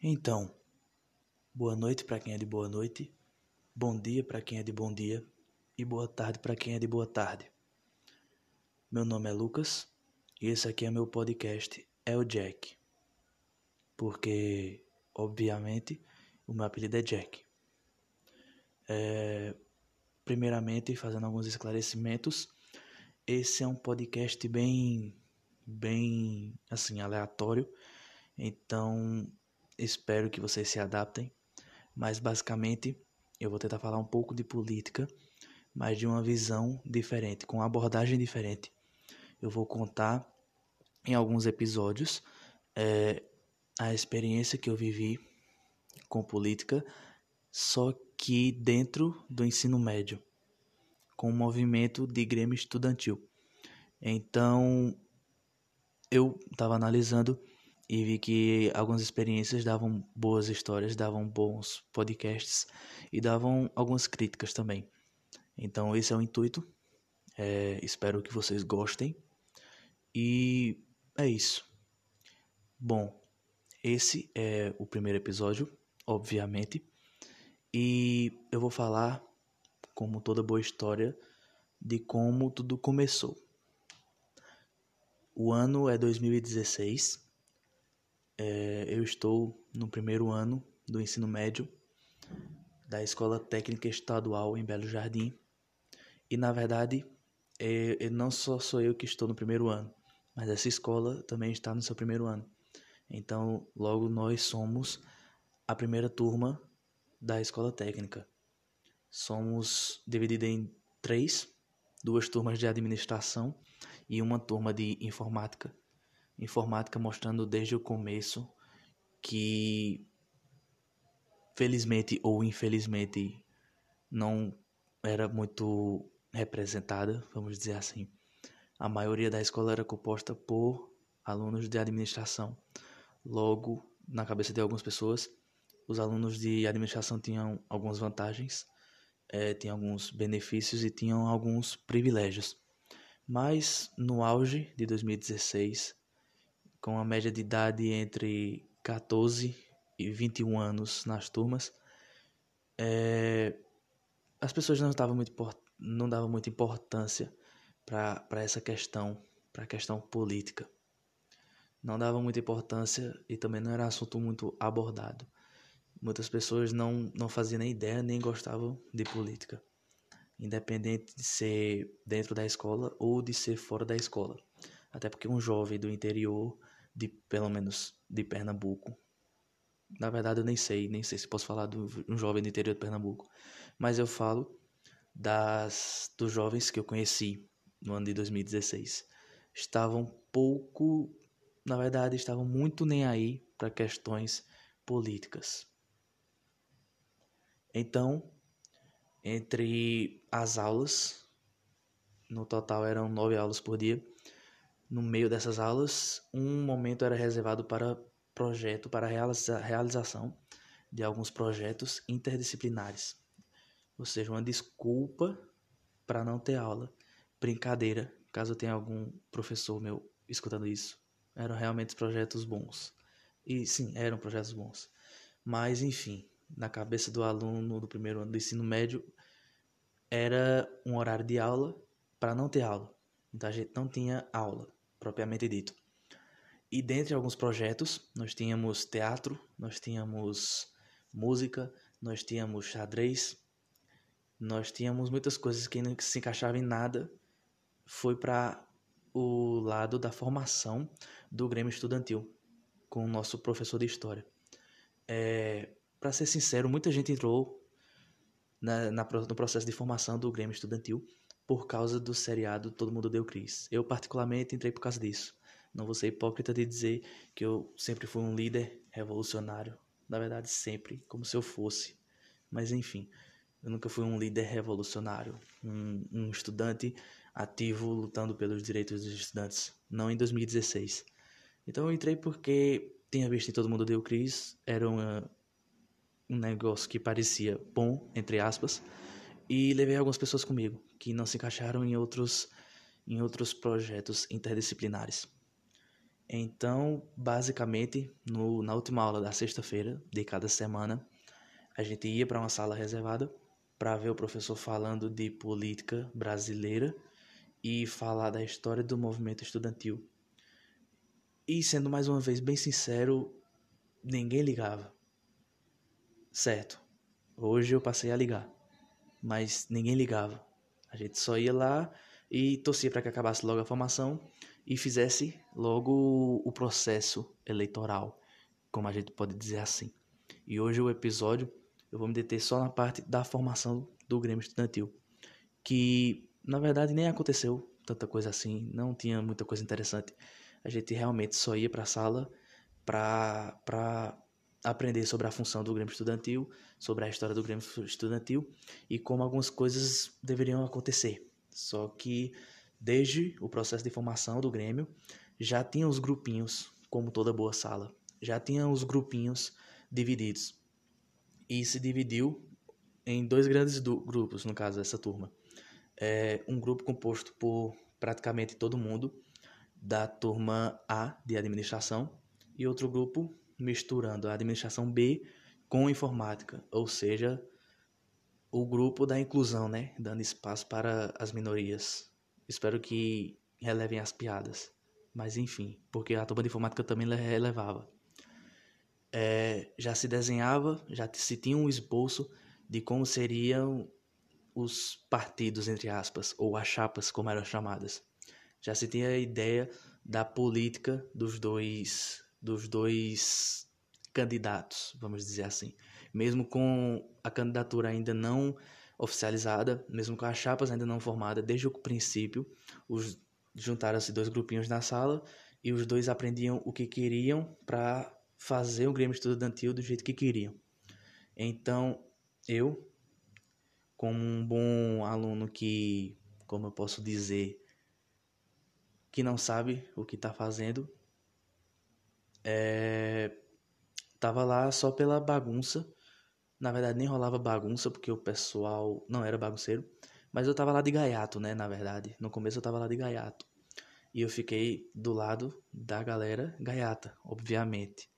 Então, boa noite para quem é de boa noite, bom dia para quem é de bom dia e boa tarde para quem é de boa tarde. Meu nome é Lucas e esse aqui é meu podcast, é o Jack. Porque, obviamente, o meu apelido é Jack. É, primeiramente, fazendo alguns esclarecimentos, esse é um podcast bem, bem, assim, aleatório. Então, Espero que vocês se adaptem, mas basicamente eu vou tentar falar um pouco de política, mas de uma visão diferente, com uma abordagem diferente. Eu vou contar em alguns episódios é, a experiência que eu vivi com política, só que dentro do ensino médio, com o movimento de Grêmio Estudantil. Então, eu estava analisando e vi que algumas experiências davam boas histórias, davam bons podcasts e davam algumas críticas também. Então esse é o intuito. É, espero que vocês gostem. E é isso. Bom, esse é o primeiro episódio, obviamente. E eu vou falar, como toda boa história, de como tudo começou. O ano é 2016 é, eu estou no primeiro ano do ensino médio da Escola Técnica Estadual em Belo Jardim. E na verdade, é, não só sou eu que estou no primeiro ano, mas essa escola também está no seu primeiro ano. Então, logo nós somos a primeira turma da escola técnica. Somos divididos em três, duas turmas de administração e uma turma de informática informática mostrando desde o começo que felizmente ou infelizmente não era muito representada, vamos dizer assim. A maioria da escola era composta por alunos de administração. Logo, na cabeça de algumas pessoas, os alunos de administração tinham algumas vantagens, é, tinham alguns benefícios e tinham alguns privilégios. Mas no auge de 2016, com a média de idade entre 14 e 21 anos nas turmas, é, as pessoas não davam muito, não davam muita importância para essa questão, para a questão política. Não davam muita importância e também não era assunto muito abordado. Muitas pessoas não, não faziam nem ideia nem gostavam de política, independente de ser dentro da escola ou de ser fora da escola. Até porque um jovem do interior de pelo menos de Pernambuco. Na verdade, eu nem sei, nem sei se posso falar de um jovem do interior de Pernambuco, mas eu falo das dos jovens que eu conheci no ano de 2016. Estavam pouco, na verdade, estavam muito nem aí para questões políticas. Então, entre as aulas, no total eram nove aulas por dia, no meio dessas aulas, um momento era reservado para projeto, para a realização de alguns projetos interdisciplinares. Ou seja, uma desculpa para não ter aula. Brincadeira, caso tenha algum professor meu escutando isso. Eram realmente projetos bons. E sim, eram projetos bons. Mas, enfim, na cabeça do aluno do primeiro ano do ensino médio, era um horário de aula para não ter aula. Então a gente não tinha aula propriamente dito. E dentre alguns projetos, nós tínhamos teatro, nós tínhamos música, nós tínhamos xadrez, nós tínhamos muitas coisas que não se encaixavam em nada. Foi para o lado da formação do Grêmio Estudantil, com o nosso professor de história. É, para ser sincero, muita gente entrou na, na, no processo de formação do Grêmio Estudantil por causa do seriado Todo Mundo Deu Cris. Eu, particularmente, entrei por causa disso. Não vou ser hipócrita de dizer que eu sempre fui um líder revolucionário. Na verdade, sempre, como se eu fosse. Mas, enfim, eu nunca fui um líder revolucionário, um, um estudante ativo lutando pelos direitos dos estudantes. Não em 2016. Então, eu entrei porque tinha visto em Todo Mundo Deu Cris. Era uma, um negócio que parecia bom, entre aspas e levei algumas pessoas comigo que não se encaixaram em outros em outros projetos interdisciplinares. Então, basicamente, no, na última aula da sexta-feira de cada semana, a gente ia para uma sala reservada para ver o professor falando de política brasileira e falar da história do movimento estudantil. E sendo mais uma vez bem sincero, ninguém ligava. Certo, hoje eu passei a ligar, mas ninguém ligava. A gente só ia lá e torcia para que acabasse logo a formação e fizesse logo o processo eleitoral, como a gente pode dizer assim. E hoje o episódio eu vou me deter só na parte da formação do Grêmio Estudantil, que na verdade nem aconteceu tanta coisa assim, não tinha muita coisa interessante. A gente realmente só ia para a sala para aprender sobre a função do Grêmio Estudantil, sobre a história do Grêmio Estudantil e como algumas coisas deveriam acontecer. Só que desde o processo de formação do Grêmio já tinha os grupinhos, como toda boa sala, já tinha os grupinhos divididos. E se dividiu em dois grandes grupos, no caso, essa turma. É um grupo composto por praticamente todo mundo da turma A de administração e outro grupo misturando a administração B com informática, ou seja, o grupo da inclusão, né, dando espaço para as minorias. Espero que relevem as piadas, mas enfim, porque a turma de informática também relevava. É, já se desenhava, já se tinha um esboço de como seriam os partidos, entre aspas, ou as chapas, como eram chamadas. Já se tinha a ideia da política dos dois, dos dois candidatos, vamos dizer assim. Mesmo com a candidatura ainda não oficializada, mesmo com as chapas ainda não formadas, desde o princípio, os juntaram-se dois grupinhos na sala e os dois aprendiam o que queriam para fazer o Grêmio Estudantil do jeito que queriam. Então, eu, como um bom aluno que, como eu posso dizer, que não sabe o que está fazendo, é, tava lá só pela bagunça. Na verdade, nem rolava bagunça, porque o pessoal não era bagunceiro. Mas eu tava lá de gaiato, né? Na verdade. No começo eu tava lá de gaiato. E eu fiquei do lado da galera gaiata, obviamente.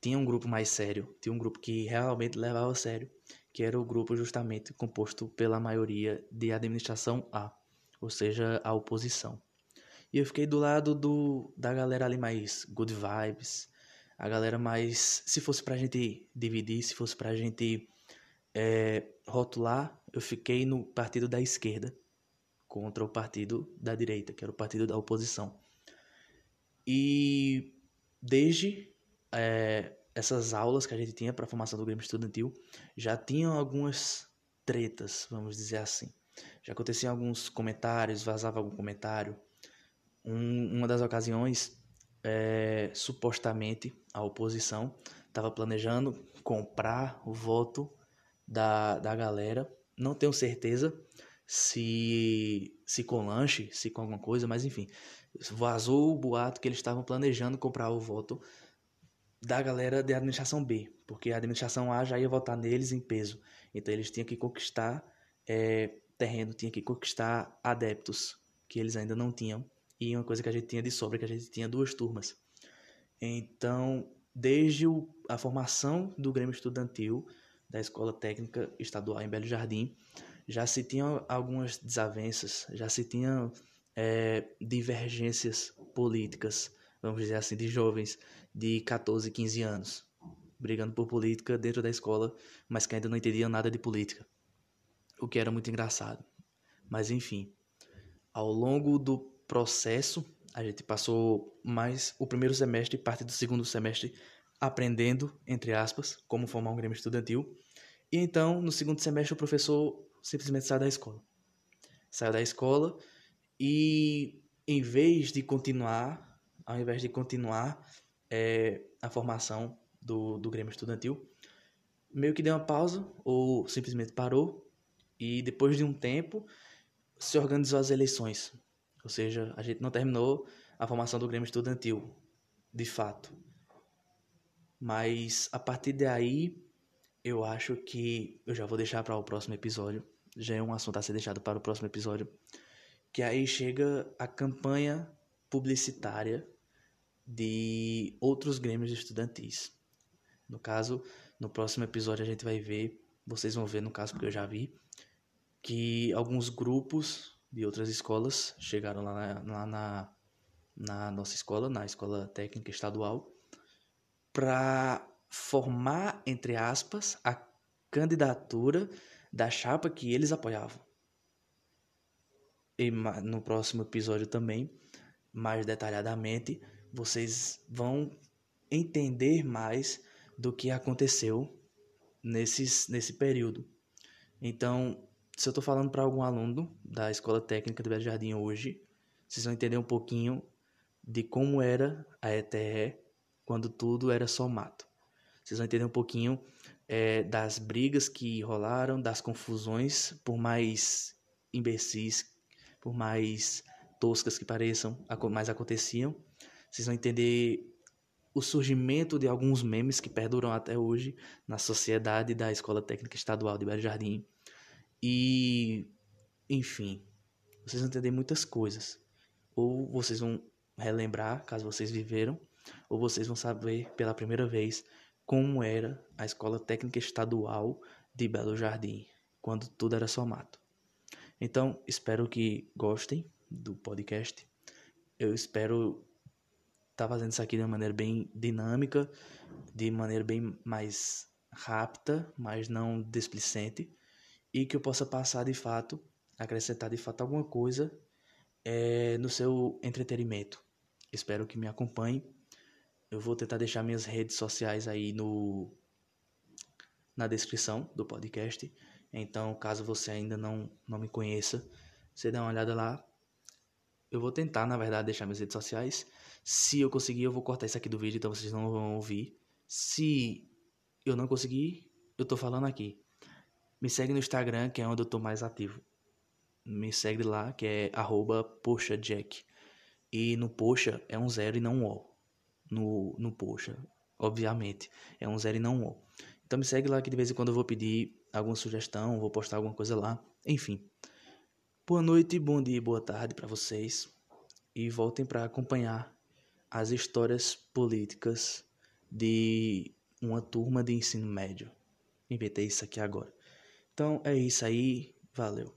Tinha um grupo mais sério, tinha um grupo que realmente levava a sério, que era o grupo justamente composto pela maioria de administração A, ou seja, a oposição. E eu fiquei do lado do, da galera ali mais good vibes, a galera mais. Se fosse pra gente dividir, se fosse pra gente é, rotular, eu fiquei no partido da esquerda contra o partido da direita, que era o partido da oposição. E desde é, essas aulas que a gente tinha para formação do Grêmio Estudantil, já tinham algumas tretas, vamos dizer assim. Já aconteciam alguns comentários, vazava algum comentário. Um, uma das ocasiões, é, supostamente, a oposição estava planejando comprar o voto da, da galera. Não tenho certeza se, se com lanche, se com alguma coisa, mas enfim. Vazou o boato que eles estavam planejando comprar o voto da galera da administração B, porque a administração A já ia votar neles em peso. Então eles tinham que conquistar é, terreno, tinham que conquistar adeptos que eles ainda não tinham. E uma coisa que a gente tinha de sobra, que a gente tinha duas turmas. Então, desde o, a formação do Grêmio Estudantil da Escola Técnica Estadual em Belo Jardim, já se tinham algumas desavenças, já se tinham é, divergências políticas, vamos dizer assim, de jovens de 14, 15 anos, brigando por política dentro da escola, mas que ainda não entendiam nada de política, o que era muito engraçado. Mas enfim, ao longo do processo, a gente passou mais o primeiro semestre e parte do segundo semestre aprendendo, entre aspas, como formar um grêmio estudantil. E então, no segundo semestre, o professor simplesmente saiu da escola. Saiu da escola e, em vez de continuar, ao invés de continuar é, a formação do, do Grêmio Estudantil, meio que deu uma pausa ou simplesmente parou. E depois de um tempo, se organizou as eleições ou seja, a gente não terminou a formação do Grêmio Estudantil, de fato. Mas a partir daí, eu acho que eu já vou deixar para o próximo episódio. Já é um assunto a ser deixado para o próximo episódio. Que aí chega a campanha publicitária de outros grêmios estudantis. No caso, no próximo episódio a gente vai ver, vocês vão ver no caso porque eu já vi, que alguns grupos de outras escolas chegaram lá na, lá na, na nossa escola, na escola técnica estadual, para formar, entre aspas, a candidatura da chapa que eles apoiavam. E no próximo episódio também, mais detalhadamente, vocês vão entender mais do que aconteceu nesses, nesse período. Então, se eu estou falando para algum aluno da Escola Técnica do Belo Jardim hoje, vocês vão entender um pouquinho de como era a ETE quando tudo era só mato. Vocês vão entender um pouquinho é, das brigas que rolaram, das confusões, por mais imbecis, por mais toscas que pareçam, mas aconteciam. Vocês vão entender o surgimento de alguns memes que perduram até hoje na sociedade da Escola Técnica Estadual de Belo Jardim. E, enfim, vocês vão entender muitas coisas. Ou vocês vão relembrar, caso vocês viveram, ou vocês vão saber pela primeira vez como era a Escola Técnica Estadual de Belo Jardim, quando tudo era só mato. Então, espero que gostem do podcast. Eu espero estar tá fazendo isso aqui de uma maneira bem dinâmica, de maneira bem mais rápida, mas não displicente, e que eu possa passar de fato, acrescentar de fato alguma coisa é, no seu entretenimento. Espero que me acompanhe. Eu vou tentar deixar minhas redes sociais aí no na descrição do podcast. Então, caso você ainda não, não me conheça, você dá uma olhada lá. Eu vou tentar, na verdade, deixar minhas redes sociais. Se eu conseguir, eu vou cortar isso aqui do vídeo, então vocês não vão ouvir. Se eu não conseguir, eu tô falando aqui. Me segue no Instagram, que é onde eu tô mais ativo. Me segue lá, que é arroba poxajack. E no poxa é um zero e não um O. No, no poxa, obviamente. É um zero e não um O. Então me segue lá que de vez em quando eu vou pedir alguma sugestão, vou postar alguma coisa lá. Enfim. Boa noite, bom dia, boa tarde para vocês. E voltem para acompanhar as histórias políticas de uma turma de ensino médio. Inventei isso aqui agora. Então é isso aí, valeu.